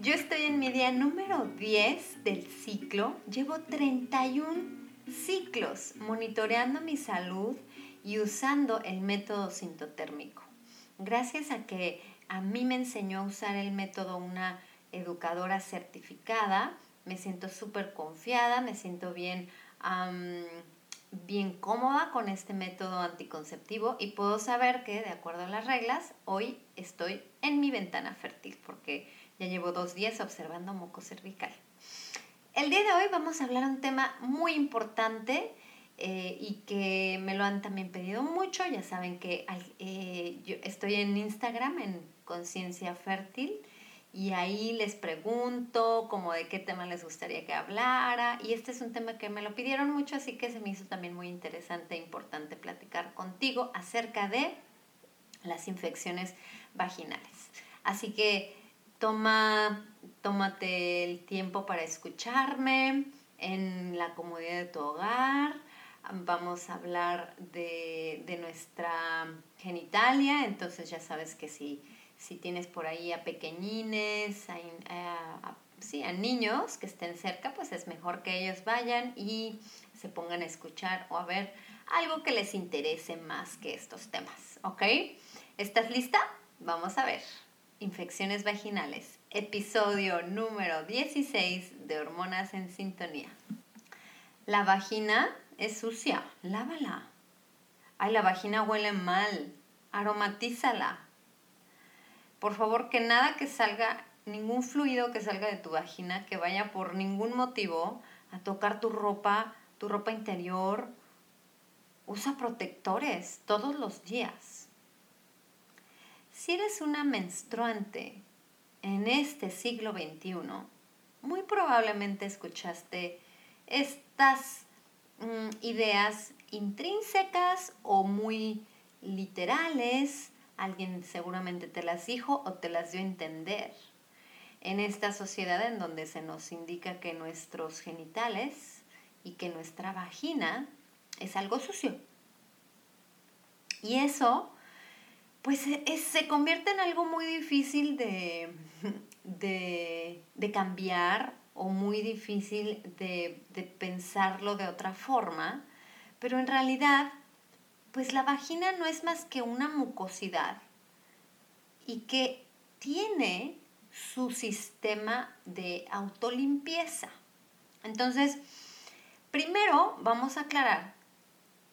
Yo estoy en mi día número 10 del ciclo. Llevo 31 ciclos monitoreando mi salud y usando el método sintotérmico. Gracias a que a mí me enseñó a usar el método una educadora certificada, me siento súper confiada, me siento bien bien cómoda con este método anticonceptivo y puedo saber que, de acuerdo a las reglas, hoy estoy en mi ventana fértil porque ya llevo dos días observando moco cervical. El día de hoy vamos a hablar un tema muy importante eh, y que me lo han también pedido mucho. Ya saben que eh, yo estoy en Instagram en Conciencia Fértil y ahí les pregunto como de qué tema les gustaría que hablara y este es un tema que me lo pidieron mucho así que se me hizo también muy interesante e importante platicar contigo acerca de las infecciones vaginales. Así que toma, tómate el tiempo para escucharme en la comodidad de tu hogar. Vamos a hablar de, de nuestra genitalia, entonces ya sabes que si si tienes por ahí a pequeñines, a, sí, a niños que estén cerca, pues es mejor que ellos vayan y se pongan a escuchar o a ver algo que les interese más que estos temas, ¿ok? ¿Estás lista? Vamos a ver. Infecciones vaginales, episodio número 16 de Hormonas en Sintonía. La vagina es sucia, lávala. Ay, la vagina huele mal, aromatízala por favor, que nada que salga, ningún fluido que salga de tu vagina, que vaya por ningún motivo a tocar tu ropa, tu ropa interior. Usa protectores todos los días. Si eres una menstruante en este siglo XXI, muy probablemente escuchaste estas mm, ideas intrínsecas o muy literales Alguien seguramente te las dijo o te las dio a entender. En esta sociedad en donde se nos indica que nuestros genitales y que nuestra vagina es algo sucio. Y eso, pues se convierte en algo muy difícil de, de, cambiar o muy difícil de, pensarlo de otra forma, pero en realidad pues la vagina no es más que una mucosidad y que tiene su sistema de autolimpieza. Entonces, primero vamos a aclarar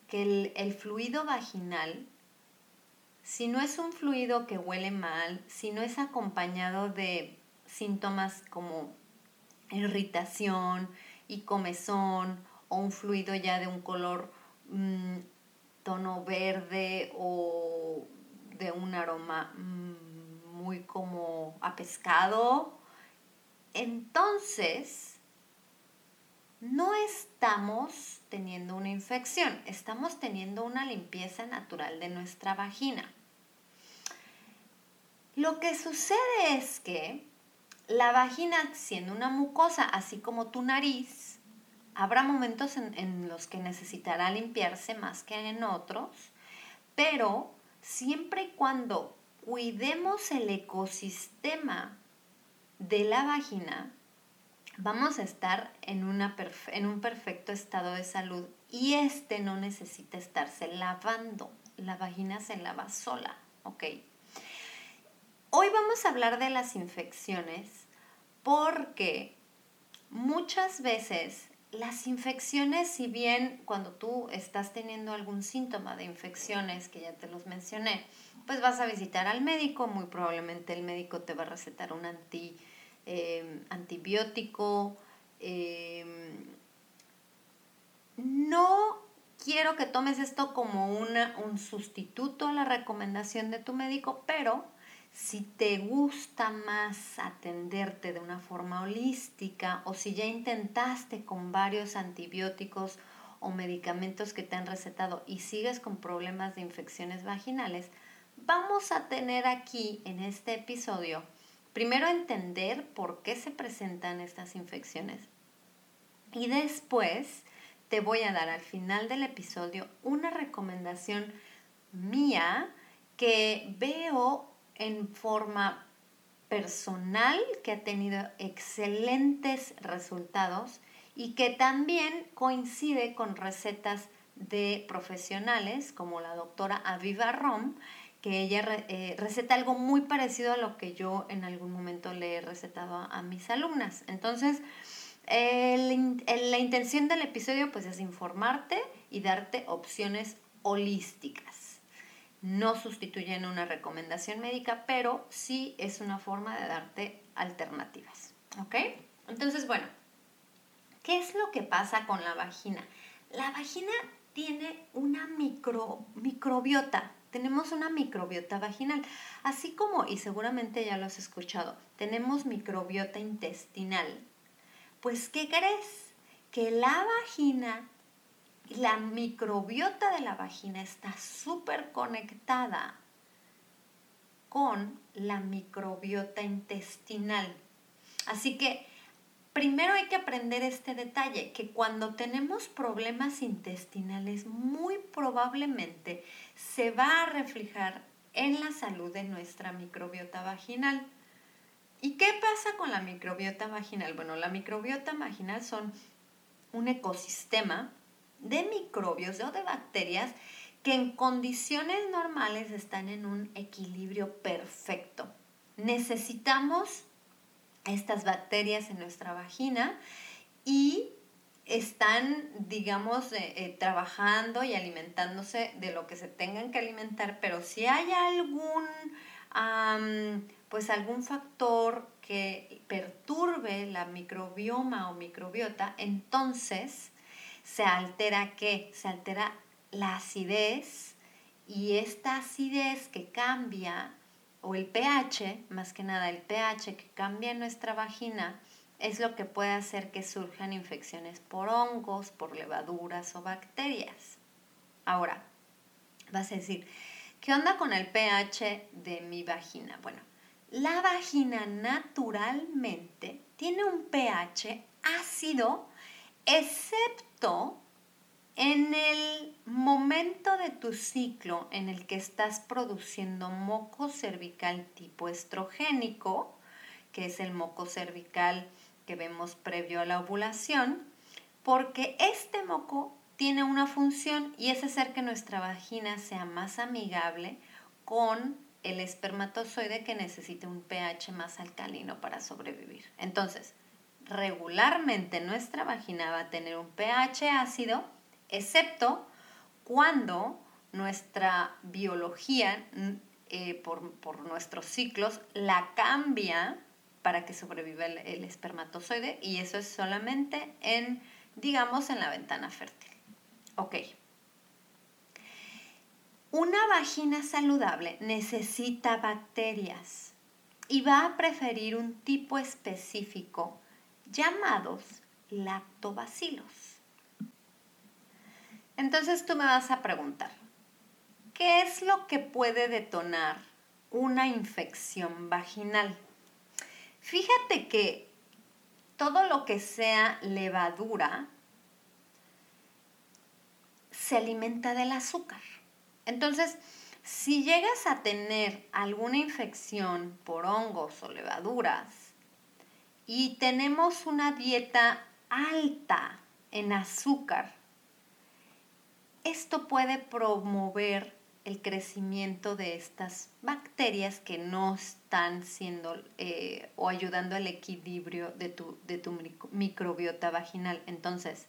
que el, fluido vaginal, si no es un fluido que huele mal, si no es acompañado de síntomas como irritación y comezón o un fluido ya de un color mm, tono verde o de un aroma mm, muy como a pescado, entonces no estamos teniendo una infección, estamos teniendo una limpieza natural de nuestra vagina. Lo que sucede es que la vagina, siendo una mucosa, así como tu nariz, Habrá momentos en, los que necesitará limpiarse más que en otros, pero siempre y cuando cuidemos el ecosistema de la vagina, vamos a estar en, en, un perfecto estado de salud y este no necesita estarse lavando. La vagina se lava sola, ¿ok? Hoy vamos a hablar de las infecciones porque muchas veces las infecciones, si bien cuando tú estás teniendo algún síntoma de infecciones, que ya te los mencioné, pues vas a visitar al médico, muy probablemente el médico te va a recetar un anti, eh, antibiótico. Em, no quiero que tomes esto como un sustituto a la recomendación de tu médico, pero si te gusta más atenderte de una forma holística o si ya intentaste con varios antibióticos o medicamentos que te han recetado y sigues con problemas de infecciones vaginales, vamos a tener aquí en este episodio primero entender por qué se presentan estas infecciones y después te voy a dar al final del episodio una recomendación mía que veo en forma personal que ha tenido excelentes resultados y que también coincide con recetas de profesionales como la doctora Aviva Rom, que ella eh, receta algo muy parecido a lo que yo en algún momento le he recetado a, mis alumnas. Entonces, la intención del episodio pues es informarte y darte opciones holísticas no sustituyen una recomendación médica, pero sí es una forma de darte alternativas. ¿Ok? Entonces, bueno, ¿qué es lo que pasa con la vagina? La vagina tiene una micro, microbiota. Tenemos una microbiota vaginal, así como, y seguramente ya lo has escuchado, tenemos microbiota intestinal. Pues, ¿qué crees? Que la vagina la microbiota de la vagina está súper conectada con la microbiota intestinal. Así que primero hay que aprender este detalle, que cuando tenemos problemas intestinales muy probablemente se va a reflejar en la salud de nuestra microbiota vaginal. ¿Y qué pasa con la microbiota vaginal? Bueno, la microbiota vaginal son un ecosistema de microbios o de bacterias que en condiciones normales están en un equilibrio perfecto. Necesitamos estas bacterias en nuestra vagina y están, digamos, eh, eh, trabajando y alimentándose de lo que se tengan que alimentar, pero si hay algún, pues algún factor que perturbe la microbioma o microbiota, entonces se altera qué? Se altera la acidez y esta acidez que cambia, o el pH, más que nada el pH que cambia en nuestra vagina, es lo que puede hacer que surjan infecciones por hongos, por levaduras o bacterias. Ahora, vas a decir, ¿qué onda con el pH de mi vagina? Bueno, la vagina naturalmente tiene un pH ácido, excepto en el momento de tu ciclo en el que estás produciendo moco cervical tipo estrogénico, que es el moco cervical que vemos previo a la ovulación, porque este moco tiene una función y es hacer que nuestra vagina sea más amigable con el espermatozoide que necesita un pH más alcalino para sobrevivir. Entonces, regularmente nuestra vagina va a tener un pH ácido, excepto cuando nuestra biología, eh, por, nuestros ciclos, la cambia para que sobreviva el, el, espermatozoide y eso es solamente en, digamos, en la ventana fértil. Ok. Una vagina saludable necesita bacterias y va a preferir un tipo específico llamados lactobacilos. Entonces tú me vas a preguntar, ¿qué es lo que puede detonar una infección vaginal? Fíjate que todo lo que sea levadura se alimenta del azúcar. Entonces, si llegas a tener alguna infección por hongos o levaduras, y tenemos una dieta alta en azúcar, esto puede promover el crecimiento de estas bacterias que no están siendo eh, o ayudando al equilibrio de tu, de tu microbiota vaginal. Entonces,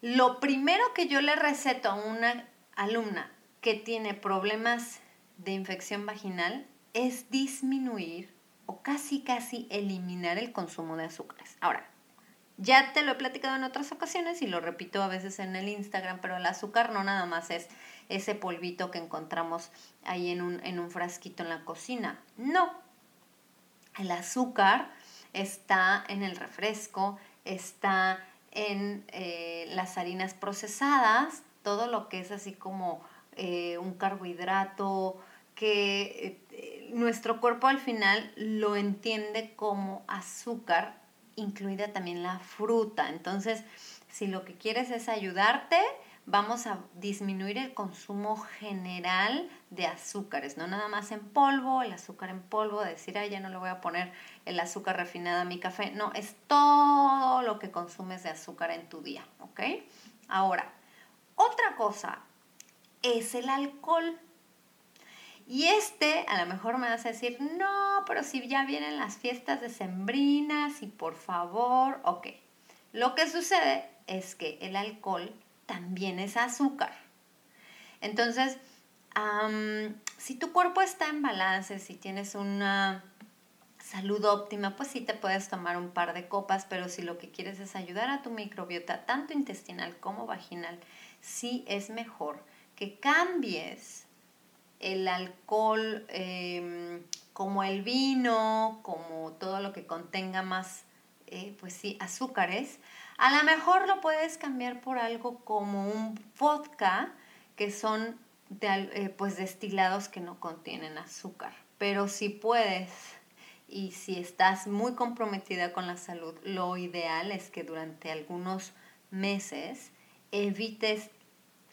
lo primero que yo le receto a una alumna que tiene problemas de infección vaginal es disminuir o casi casi eliminar el consumo de azúcares. Ahora, ya te lo he platicado en otras ocasiones y lo repito a veces en el Instagram, pero el azúcar no nada más es ese polvito que encontramos ahí en un, en un frasquito en la cocina. No, el azúcar está en el refresco, está en eh, las harinas procesadas, todo lo que es así como eh, un carbohidrato, que eh, nuestro cuerpo al final lo entiende como azúcar, incluida también la fruta. Entonces, si lo que quieres es ayudarte, vamos a disminuir el consumo general de azúcares, no nada más en polvo, el azúcar en polvo, decir, ay, ya no le voy a poner el azúcar refinada a mi café, no, es todo lo que consumes de azúcar en tu día, ¿ok? Ahora, otra cosa es el alcohol. Y este, a lo mejor me vas a decir, no, pero si ya vienen las fiestas decembrinas y por favor, ok. Lo que sucede es que el alcohol también es azúcar. Entonces, si tu cuerpo está en balance, si tienes una salud óptima, pues sí te puedes tomar un par de copas, pero si lo que quieres es ayudar a tu microbiota, tanto intestinal como vaginal, sí es mejor que cambies el alcohol em, como el vino, como todo lo que contenga más, eh, pues sí, azúcares, a lo mejor lo puedes cambiar por algo como un vodka, que son eh, pues destilados que no contienen azúcar. Pero si puedes y si estás muy comprometida con la salud, lo ideal es que durante algunos meses evites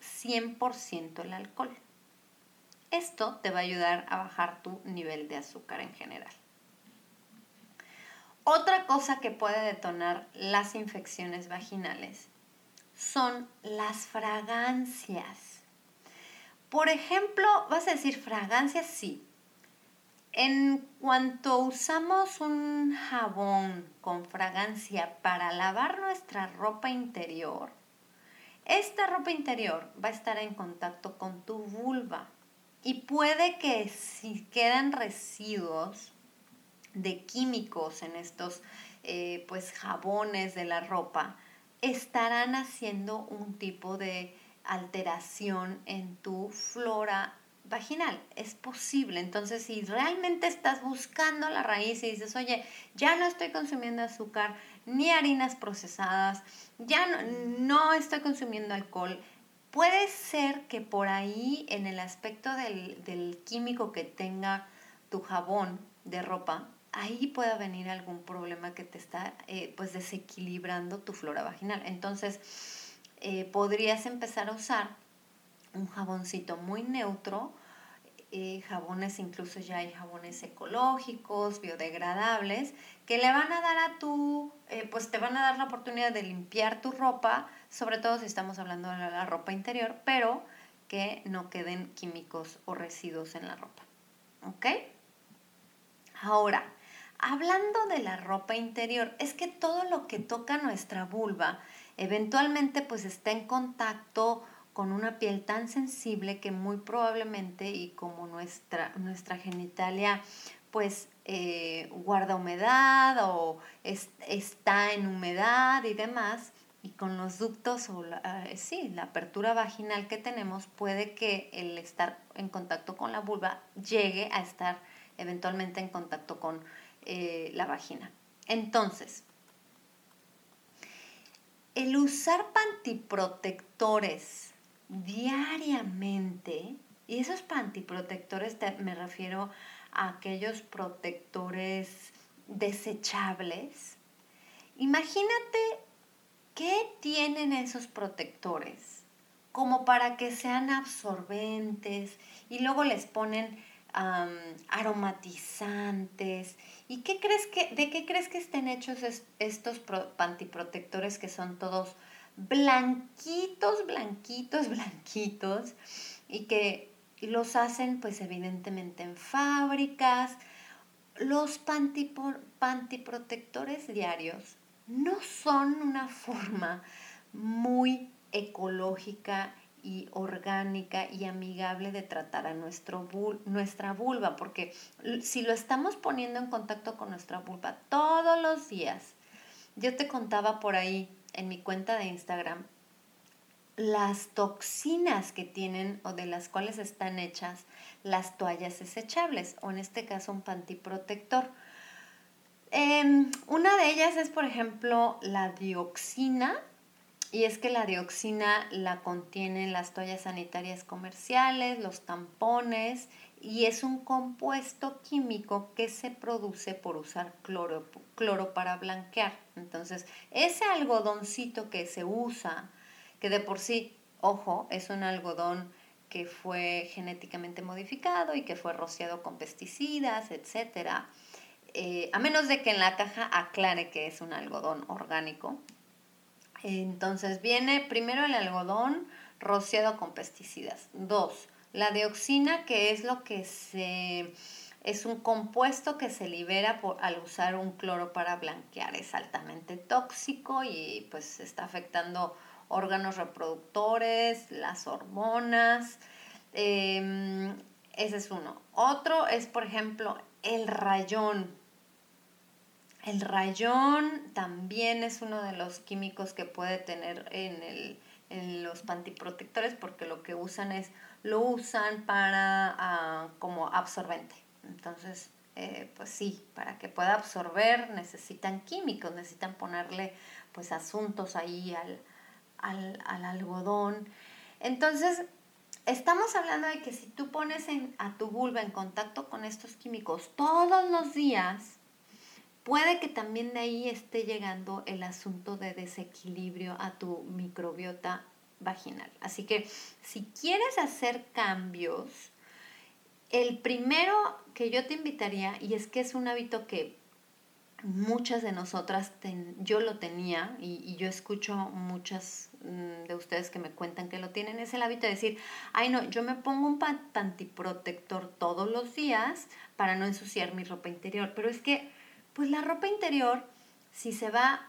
100% el alcohol. Esto te va a ayudar a bajar tu nivel de azúcar en general. Otra cosa que puede detonar las infecciones vaginales son las fragancias. Por ejemplo, vas a decir fragancias, sí. En cuanto usamos un jabón con fragancia para lavar nuestra ropa interior, esta ropa interior va a estar en contacto con tu vulva y puede que si quedan residuos de químicos en estos eh, pues jabones de la ropa estarán haciendo un tipo de alteración en tu flora vaginal. Es posible. Entonces, si realmente estás buscando la raíz y dices, oye, ya no estoy consumiendo azúcar ni harinas procesadas, ya no, no estoy consumiendo alcohol, puede ser que por ahí en el aspecto del, del químico que tenga tu jabón de ropa, ahí pueda venir algún problema que te está eh, pues desequilibrando tu flora vaginal. Entonces, eh, podrías empezar a usar un jaboncito muy neutro, eh, jabones, incluso ya hay jabones ecológicos, biodegradables, que le van a dar a tu, pues te van a dar la oportunidad de limpiar tu ropa, sobre todo si estamos hablando de la ropa interior, pero que no queden químicos o residuos en la ropa. ¿Ok? Ahora, Hablando de la ropa interior, es que todo lo que toca nuestra vulva eventualmente pues está en contacto con una piel tan sensible que muy probablemente y como nuestra, nuestra genitalia pues eh, guarda humedad o está en humedad y demás, y con los ductos o la, eh, sí, la apertura vaginal que tenemos, puede que el estar en contacto con la vulva llegue a estar eventualmente en contacto con eh, la vagina. Entonces, el usar pantiprotectores diariamente, y esos pantiprotectores me refiero a aquellos protectores desechables, imagínate qué tienen esos protectores como para que sean absorbentes y luego les ponen aromatizantes. ¿Y qué crees que, de qué crees que estén hechos estos pantiprotectores que son todos blanquitos, blanquitos, blanquitos? y que los hacen pues evidentemente en fábricas. Los pantiprotectores diarios no son una forma muy ecológica y orgánica y amigable de tratar a nuestro nuestra vulva, porque si lo estamos poniendo en contacto con nuestra vulva todos los días, yo te contaba por ahí en mi cuenta de Instagram las toxinas que tienen o de las cuales están hechas las toallas desechables o en este caso un pantiprotector. Em, una de ellas es, por ejemplo, la dioxina, y es que la dioxina la contienen las toallas sanitarias comerciales, los tampones, y es un compuesto químico que se produce por usar cloro, cloro para blanquear. Entonces, ese algodoncito que se usa, que de por sí, ojo, es un algodón que fue genéticamente modificado y que fue rociado con pesticidas, etcétera, eh, a menos de que en la caja aclare que es un algodón orgánico. Entonces viene primero el algodón rociado con pesticidas. Dos, la dioxina, que es lo que se es un compuesto que se libera por, al usar un cloro para blanquear. Es altamente tóxico y pues está afectando órganos reproductores, las hormonas. Em, ese es uno. Otro es, por ejemplo, el rayón. El rayón también es uno de los químicos que puede tener en, los pantiprotectores porque lo que usan es, lo usan para ah, como absorbente. Entonces, eh, pues sí, para que pueda absorber necesitan químicos, necesitan ponerle pues asuntos ahí al, al, al algodón. Entonces, estamos hablando de que si tú pones en, a tu vulva en contacto con estos químicos todos los días, puede que también de ahí esté llegando el asunto de desequilibrio a tu microbiota vaginal. Así que si quieres hacer cambios, el primero que yo te invitaría, y es que es un hábito que muchas de nosotras, yo lo tenía y, yo escucho muchas mm, de ustedes que me cuentan que lo tienen, es el hábito de decir, ay no, yo me pongo un pantiprotector todos los días para no ensuciar mi ropa interior, pero es que pues la ropa interior, si se va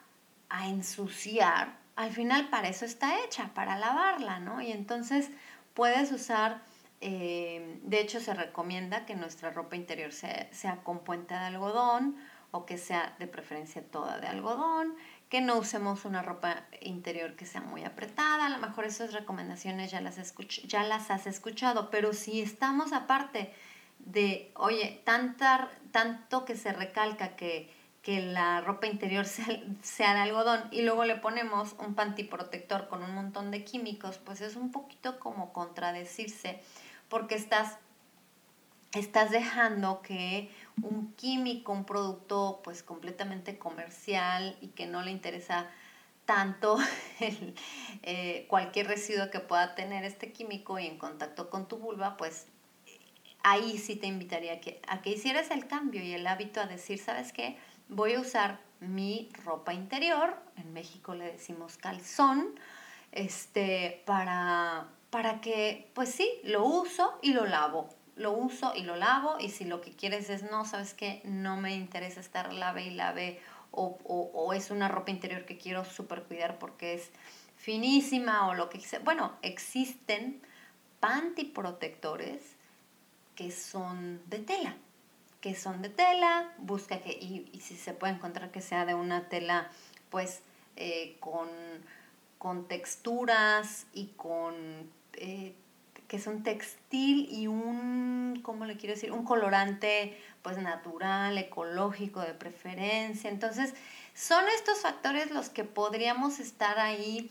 a ensuciar, al final para eso está hecha, para lavarla, ¿no? Y entonces puedes usar, eh, de hecho se recomienda que nuestra ropa interior sea, con puente de algodón o que sea de preferencia toda de algodón, que no usemos una ropa interior que sea muy apretada, a lo mejor esas recomendaciones ya las, ya las has escuchado, pero si estamos aparte de, oye, tanto que se recalca que, que la ropa interior sea, sea, de algodón y luego le ponemos un pantiprotector con un montón de químicos, pues es un poquito como contradecirse porque estás, estás dejando que un químico, un producto pues completamente comercial y que no le interesa tanto eh, cualquier residuo que pueda tener este químico y en contacto con tu vulva, pues ahí sí te invitaría a que, a que hicieras el cambio y el hábito a decir, ¿sabes qué? Voy a usar mi ropa interior, en México le decimos calzón, este, para, para que, pues sí, lo uso y lo lavo. Lo uso y lo lavo y si lo que quieres es, no, ¿sabes qué? No me interesa estar lave y lave o, o, o es una ropa interior que quiero súper cuidar porque es finísima o lo que sea. Bueno, existen panty protectores que son de tela, que son de tela, busca que, y, si se puede encontrar que sea de una tela, pues, eh, con, con, texturas y con, eh, que son textil y un, ¿cómo le quiero decir? Un colorante, pues, natural, ecológico de preferencia. Entonces, son estos factores los que podríamos estar ahí,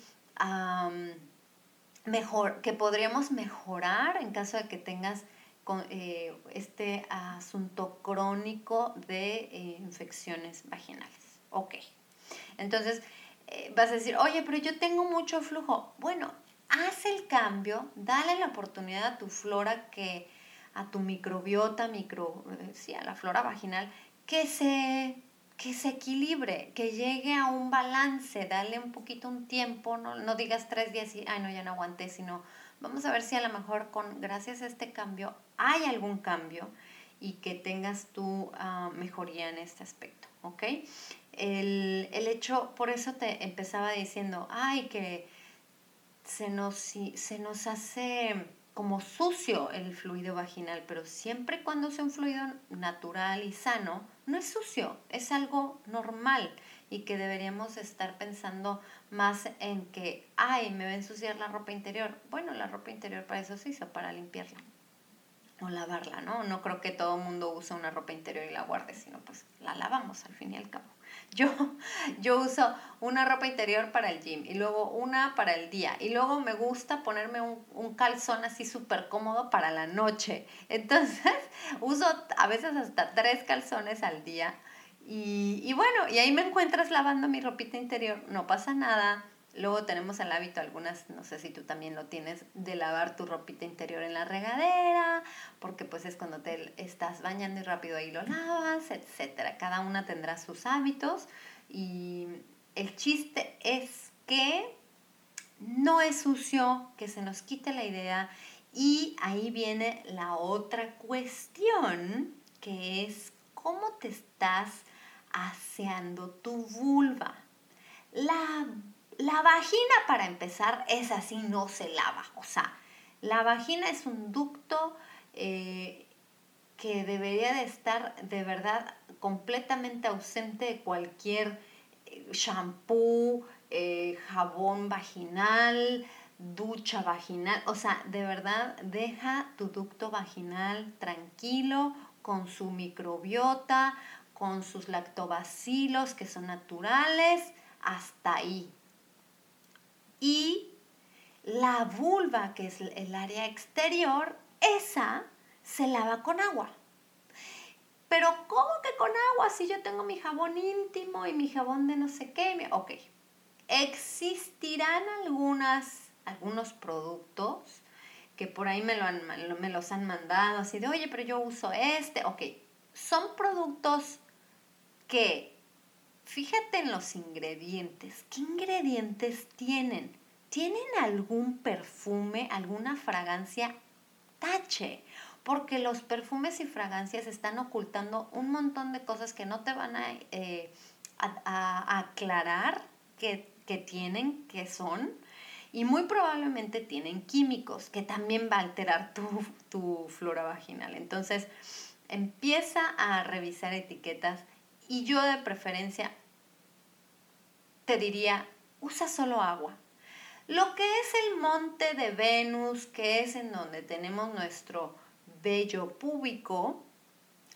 mejor, que podríamos mejorar en caso de que tengas con eh, este asunto crónico de eh, infecciones vaginales. Ok. Entonces, eh, vas a decir, oye, pero yo tengo mucho flujo. Bueno, haz el cambio, dale la oportunidad a tu flora que, a tu microbiota, micro, sí, a la flora vaginal, que se, que se equilibre, que llegue a un balance, dale un poquito un tiempo, no, no digas tres días y, ay, no, ya no aguanté, sino vamos a ver si a lo mejor con gracias a este cambio hay algún cambio y que tengas tu ah, mejoría en este aspecto, ¿ok? El, el, hecho, por eso te empezaba diciendo, ay, que se nos, se nos hace como sucio el fluido vaginal, pero siempre cuando es un fluido natural y sano, no es sucio, es algo normal y que deberíamos estar pensando más en que, ay, me va a ensuciar la ropa interior. Bueno, la ropa interior para eso se hizo, para limpiarla o lavarla, ¿no? No creo que todo mundo use una ropa interior y la guarde, sino pues la lavamos al fin y al cabo. Yo, yo uso una ropa interior para el gym y luego una para el día y luego me gusta ponerme un, un calzón así súper cómodo para la noche. Entonces uso a veces hasta tres calzones al día y, bueno, y ahí me encuentras lavando mi ropita interior, no pasa nada Luego tenemos el hábito, algunas, no sé si tú también lo tienes, de lavar tu ropita interior en la regadera, porque pues es cuando te estás bañando y rápido ahí lo lavas, etc. Cada una tendrá sus hábitos y el chiste es que no es sucio, que se nos quite la idea y ahí viene la otra cuestión, que es cómo te estás aseando tu vulva. La la vagina, para empezar, es así, no se lava. O sea, la vagina es un ducto eh, que debería de estar de verdad completamente ausente de cualquier eh, shampoo, eh, jabón vaginal, ducha vaginal. O sea, de verdad, deja tu ducto vaginal tranquilo con su microbiota, con sus lactobacilos que son naturales, hasta ahí. Y la vulva, que es el área exterior, esa se lava con agua. Pero ¿cómo que con agua si yo tengo mi jabón íntimo y mi jabón de no sé qué? Ok, existirán algunas, algunos productos que por ahí me, lo han, me los han mandado, así de, oye, pero yo uso este. Ok, son productos que Fíjate en los ingredientes. ¿Qué ingredientes tienen? ¿Tienen algún perfume, alguna fragancia? Tache, porque los perfumes y fragancias están ocultando un montón de cosas que no te van a, eh, aclarar que, tienen, que son, y muy probablemente tienen químicos que también va a alterar tu, tu flora vaginal. Entonces, empieza a revisar etiquetas y yo de preferencia te diría, usa solo agua. Lo que es el monte de Venus, que es en donde tenemos nuestro vello púbico,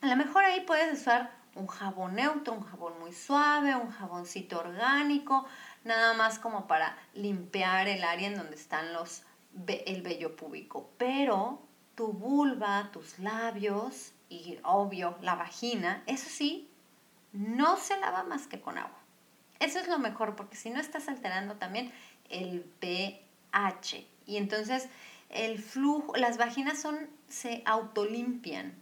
a lo mejor ahí puedes usar un jabón neutro, un jabón muy suave, un jaboncito orgánico, nada más como para limpiar el área en donde están los el vello púbico. Pero tu vulva, tus labios y obvio la vagina, eso sí, no se lava más que con agua. Eso es lo mejor, porque si no estás alterando también el pH. Y entonces el flujo, las vaginas son, se autolimpian.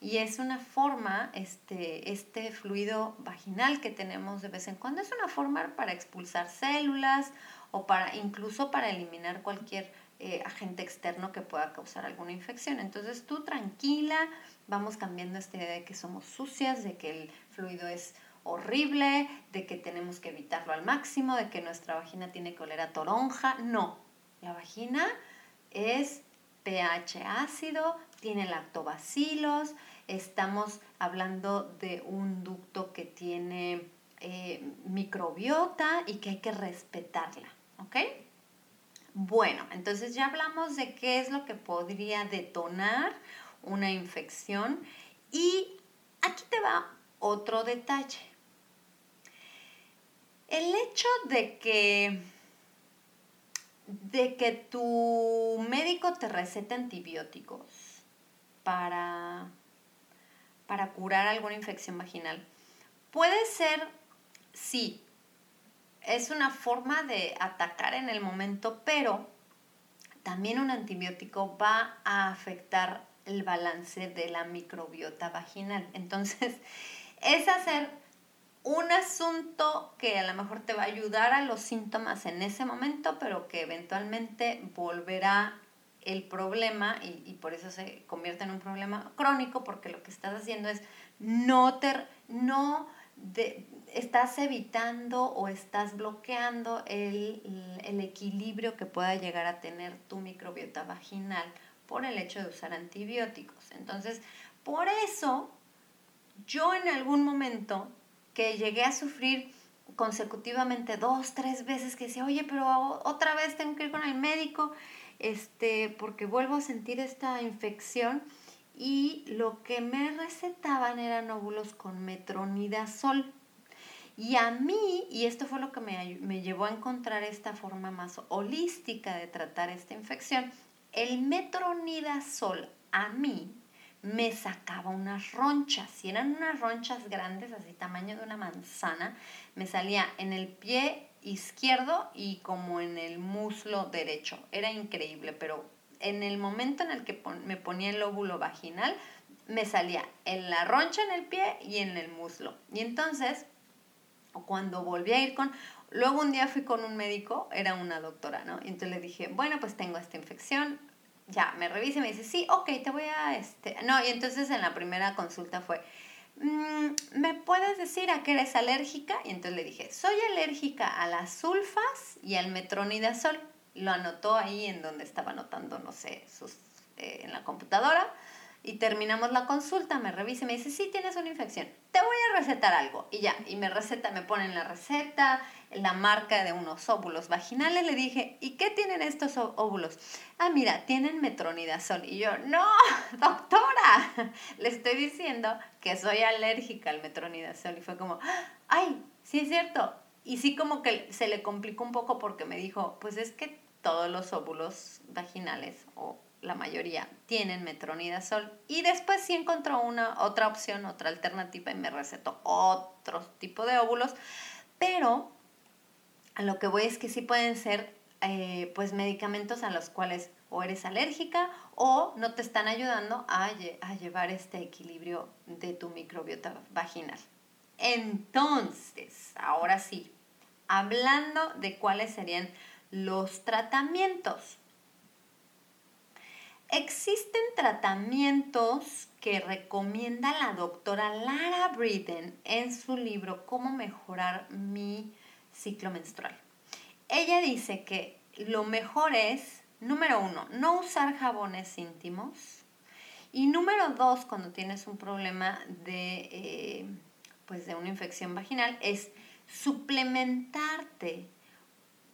Y es una forma, este, este fluido vaginal que tenemos de vez en cuando, es una forma para expulsar células o para incluso para eliminar cualquier eh, agente externo que pueda causar alguna infección. Entonces tú tranquila, vamos cambiando esta idea de que somos sucias, de que el fluido es horrible, de que tenemos que evitarlo al máximo, de que nuestra vagina tiene que oler a toronja. No, la vagina es pH ácido, tiene lactobacilos, estamos hablando de un ducto que tiene eh, microbiota y que hay que respetarla, ¿ok? Bueno, entonces ya hablamos de qué es lo que podría detonar una infección y aquí te va otro detalle. El hecho de que, de que tu médico te recete antibióticos para, para curar alguna infección vaginal puede ser, sí, es una forma de atacar en el momento, pero también un antibiótico va a afectar el balance de la microbiota vaginal. Entonces, es hacer un asunto que a lo mejor te va a ayudar a los síntomas en ese momento, pero que eventualmente volverá el problema, y, por eso se convierte en un problema crónico, porque lo que estás haciendo es no, ter, no estás evitando o estás bloqueando el, el equilibrio que pueda llegar a tener tu microbiota vaginal por el hecho de usar antibióticos. Entonces, por eso yo en algún momento que llegué a sufrir consecutivamente dos, tres veces que decía, oye, pero otra vez tengo que ir con el médico, este, porque vuelvo a sentir esta infección y lo que me recetaban eran óvulos con metronidazol. Y a mí, y esto fue lo que me, me llevó a encontrar esta forma más holística de tratar esta infección, el metronidazol a mí me sacaba unas ronchas. Si eran unas ronchas grandes, así tamaño de una manzana, me salía en el pie izquierdo y como en el muslo derecho. Era increíble, pero en el momento en el que me ponía el óvulo vaginal, me salía en la roncha en el pie y en el muslo. Y entonces, cuando volví a ir con, luego un día fui con un médico, era una doctora, ¿no? Y entonces le dije, bueno, pues tengo esta infección, ya, me revisa y me dice, sí, ok, te voy a, este, no, y entonces en la primera consulta fue, mm, ¿me puedes decir a qué eres alérgica? Y entonces le dije, soy alérgica a las sulfas y al metronidazol. Lo anotó ahí en donde estaba anotando, no sé, sus, eh, en la computadora. Y terminamos la consulta, me revisa y me dice, sí, tienes una infección, te voy a recetar algo. Y ya, y me receta, me ponen la receta, la marca de unos óvulos vaginales. Le dije, ¿y qué tienen estos óvulos? Ah, mira, tienen metronidazol. Y yo, no, doctora, le estoy diciendo que soy alérgica al metronidazol. Y fue como, ay, sí es cierto. Y sí como que se le complicó un poco porque me dijo, pues es que todos los óvulos vaginales o la mayoría tienen metronidazol y después sí encontró una otra opción, otra alternativa y me recetó otro tipo de óvulos, pero lo que voy es que sí pueden ser eh, pues medicamentos a los cuales o eres alérgica o no te están ayudando a llevar este equilibrio de tu microbiota vaginal. Entonces, ahora sí, hablando de cuáles serían los tratamientos. Existen tratamientos que recomienda la doctora Lara Briden en su libro Cómo mejorar mi ciclo menstrual. Ella dice que lo mejor es, número uno, no usar jabones íntimos. Y número dos, cuando tienes un problema de, eh, pues de una infección vaginal, es suplementarte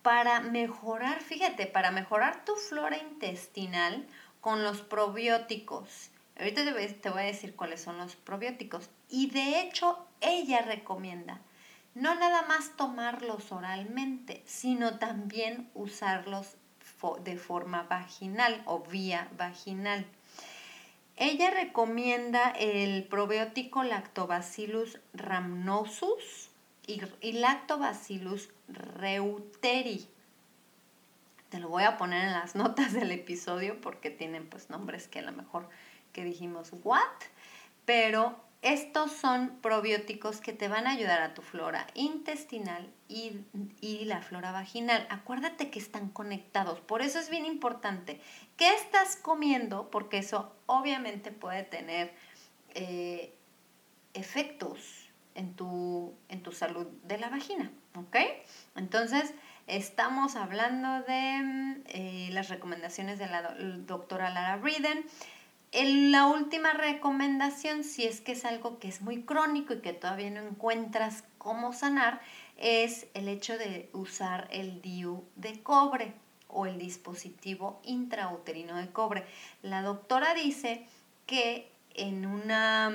para mejorar, fíjate, para mejorar tu flora intestinal con los probióticos. Ahorita te voy a decir cuáles son los probióticos. Y de hecho, ella recomienda no nada más tomarlos oralmente, sino también usarlos de forma vaginal o vía vaginal. Ella recomienda el probiótico Lactobacillus rhamnosus y, Lactobacillus reuteri. Te lo voy a poner en las notas del episodio porque tienen pues nombres que a lo mejor que dijimos what, pero estos son probióticos que te van a ayudar a tu flora intestinal y, la flora vaginal. Acuérdate que están conectados. Por eso es bien importante. ¿Qué estás comiendo? Porque eso obviamente puede tener eh, efectos en tu, en tu salud de la vagina. ¿Ok? Entonces, estamos hablando de eh, las recomendaciones de la doctora Lara Briden la última recomendación, si es que es algo que es muy crónico y que todavía no encuentras cómo sanar, es el hecho de usar el DIU de cobre o el dispositivo intrauterino de cobre. La doctora dice que en, una,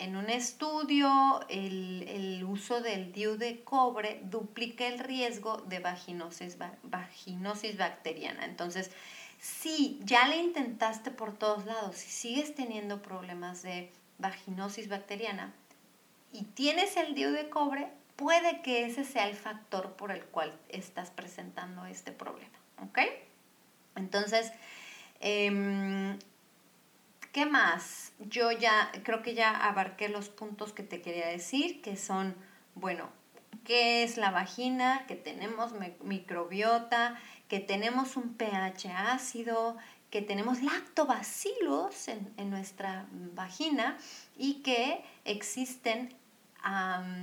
en un estudio el, el, uso del DIU de cobre duplica el riesgo de vaginosis, vaginosis bacteriana. Entonces, si ya le intentaste por todos lados, si sigues teniendo problemas de vaginosis bacteriana y tienes el DIU de cobre, puede que ese sea el factor por el cual estás presentando este problema. ¿Ok? Entonces, em, ¿qué más? Yo ya creo que ya abarqué los puntos que te quería decir, que son, bueno, ¿qué es la vagina? Que tenemos microbiota, que tenemos un pH ácido, que tenemos lactobacilos en, en nuestra vagina y que existen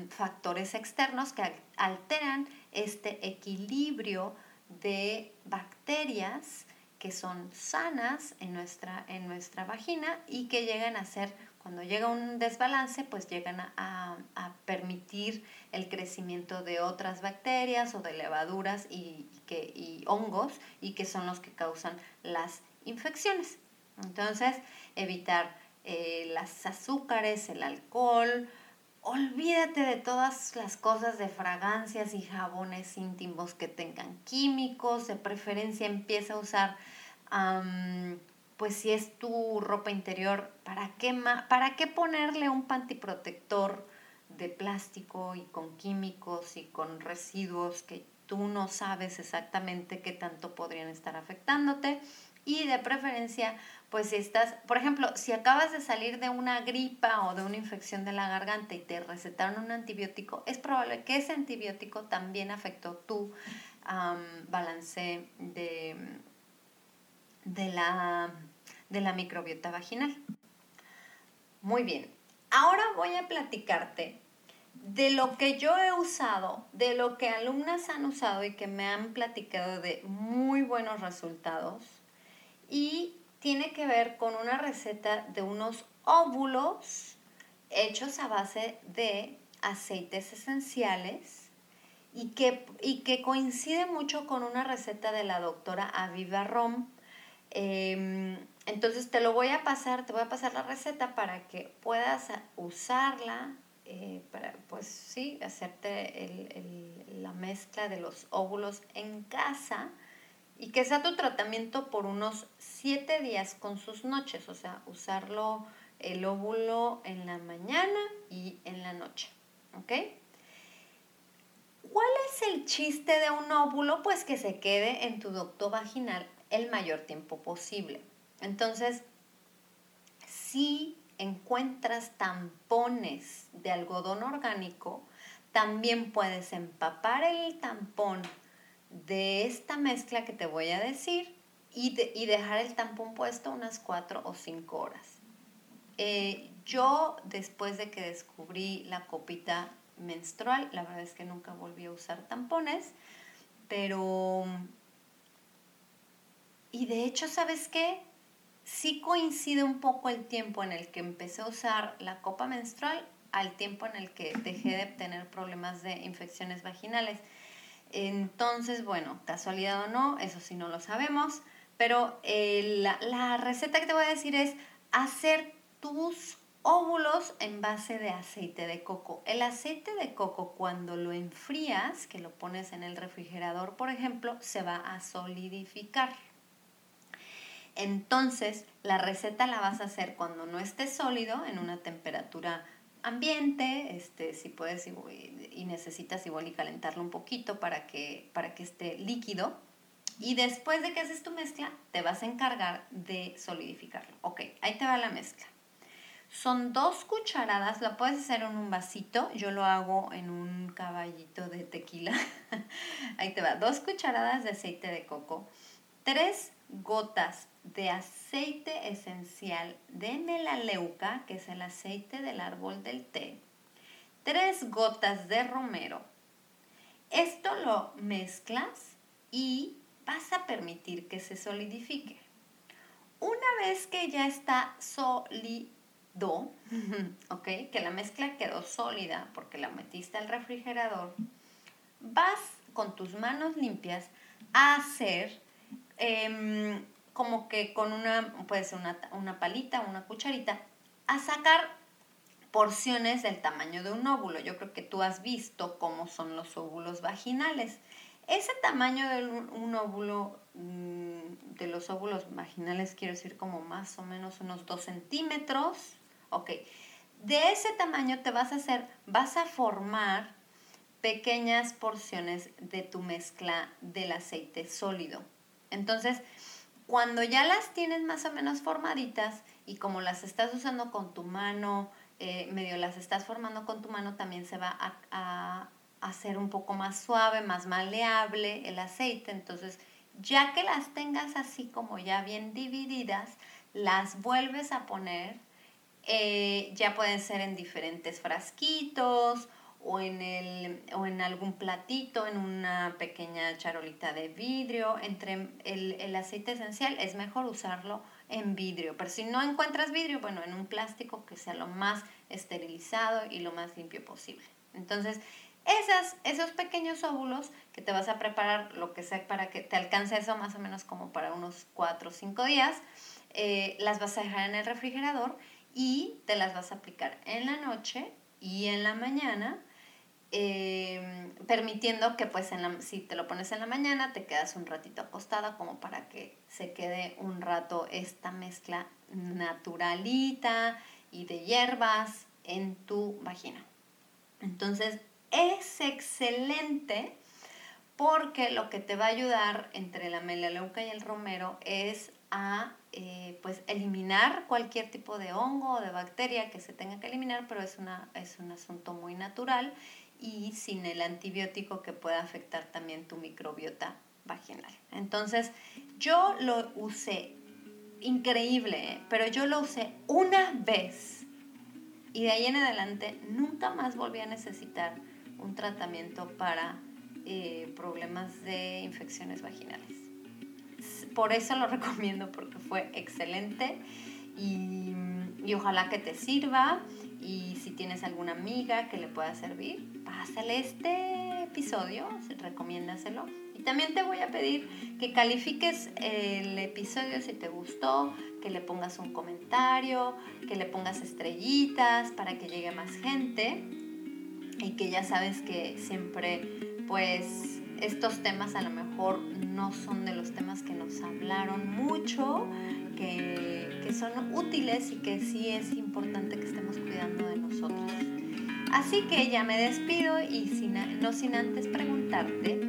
factores externos que alteran este equilibrio de bacterias que son sanas en nuestra, en nuestra vagina y que llegan a ser, cuando llega un desbalance, pues llegan a, a permitir el crecimiento de otras bacterias o de levaduras y, que, y hongos y que son los que causan las infecciones. Entonces, evitar eh, las azúcares, el alcohol, olvídate de todas las cosas de fragancias y jabones íntimos que tengan químicos, de preferencia empieza a usar, pues si es tu ropa interior, ¿para qué, ¿para qué ponerle un pantiprotector de plástico y con químicos y con residuos que tú no sabes exactamente qué tanto podrían estar afectándote? Y de preferencia, pues estás, por ejemplo, si acabas de salir de una gripa o de una infección de la garganta y te recetaron un antibiótico, es probable que ese antibiótico también afectó tu balance de, de, la, de la microbiota vaginal. Muy bien, ahora voy a platicarte de lo que yo he usado, de lo que alumnas han usado y que me han platicado de muy buenos resultados y tiene que ver con una receta de unos óvulos hechos a base de aceites esenciales y que, y que coincide mucho con una receta de la doctora Aviva Rom. Em, entonces te lo voy a pasar, te voy a pasar la receta para que puedas usarla, eh, para pues sí, hacerte la mezcla de los óvulos en casa y que sea tu tratamiento por unos 7 días con sus noches, o sea, usarlo el óvulo en la mañana y en la noche, ¿ok? ¿Cuál es el chiste de un óvulo? Pues que se quede en tu ducto vaginal el mayor tiempo posible. Entonces, si encuentras tampones de algodón orgánico, también puedes empapar el tampón de esta mezcla que te voy a decir y, dejar el tampón puesto unas 4 o 5 horas. Eh, yo, después de que descubrí la copita menstrual, la verdad es que nunca volví a usar tampones, pero... Y de hecho, ¿sabes qué? Sí coincide un poco el tiempo en el que empecé a usar la copa menstrual al tiempo en el que dejé de tener problemas de infecciones vaginales. Entonces, bueno, casualidad o no, eso sí no lo sabemos, pero eh, la, receta que te voy a decir es hacer tus óvulos en base de aceite de coco. El aceite de coco cuando lo enfrías, que lo pones en el refrigerador, por ejemplo, se va a solidificar. Entonces, la receta la vas a hacer cuando no esté sólido, en una temperatura ambiente, este, si puedes y necesitas igual y calentarlo un poquito para que, para que esté líquido. Y después de que haces tu mezcla, te vas a encargar de solidificarlo. Ok, ahí te va la mezcla. Son dos cucharadas, la puedes hacer en un vasito, yo lo hago en un caballito de tequila. ahí te va, dos cucharadas de aceite de coco, tres gotas de aceite esencial de melaleuca, que es el aceite del árbol del té, tres gotas de romero. Esto lo mezclas y vas a permitir que se solidifique. Una vez que ya está sólido, ¿ok? Que la mezcla quedó sólida porque la metiste al refrigerador, vas con tus manos limpias a hacer Em, como que con una, puede ser una, una palita, una cucharita, a sacar porciones del tamaño de un óvulo. Yo creo que tú has visto cómo son los óvulos vaginales. Ese tamaño de un, óvulo, mm, de los óvulos vaginales, quiero decir como más o menos unos 2 centímetros. Ok, de ese tamaño te vas a hacer, vas a formar pequeñas porciones de tu mezcla del aceite sólido. Entonces, cuando ya las tienes más o menos formaditas y como las estás usando con tu mano, eh, medio las estás formando con tu mano, también se va a, hacer un poco más suave, más maleable el aceite. Entonces Ya que las tengas así como ya bien divididas, las vuelves a poner, eh, ya pueden ser en diferentes frasquitos o en, el, o en algún platito, en una pequeña charolita de vidrio. Entre el, el aceite esencial es mejor usarlo en vidrio, pero si no encuentras vidrio, bueno, en un plástico que sea lo más esterilizado y lo más limpio posible. Entonces, esas, esos pequeños óvulos que te vas a preparar, lo que sea, para que te alcance eso más o menos como para unos 4 o 5 días, eh, las vas a dejar en el refrigerador y te las vas a aplicar en la noche y en la mañana eh, permitiendo que pues si te lo pones en la mañana te quedas un ratito acostada como para que se quede un rato esta mezcla naturalita y de hierbas en tu vagina. Entonces es excelente porque lo que te va a ayudar entre la melaleuca y el romero es a eh, pues eliminar cualquier tipo de hongo o de bacteria que se tenga que eliminar, pero es, una, es un asunto muy natural y sin el antibiótico que puede afectar también tu microbiota vaginal. Entonces, yo lo usé increíble, ¿eh? pero yo lo usé una vez y de ahí en adelante nunca más volví a necesitar un tratamiento para eh, problemas de infecciones vaginales. Por eso lo recomiendo porque fue excelente y ojalá que te sirva y si tienes alguna amiga que le pueda servir, pásale este episodio, recomiéndaselo. Y también te voy a pedir que califiques el episodio si te gustó, que le pongas un comentario, que le pongas estrellitas para que llegue más gente y que ya sabes que siempre pues estos temas a lo mejor no son de los temas que nos hablaron mucho, que, que son útiles y que sí es importante que estemos cuidando de nosotros. Así que ya me despido y no sin antes preguntarte,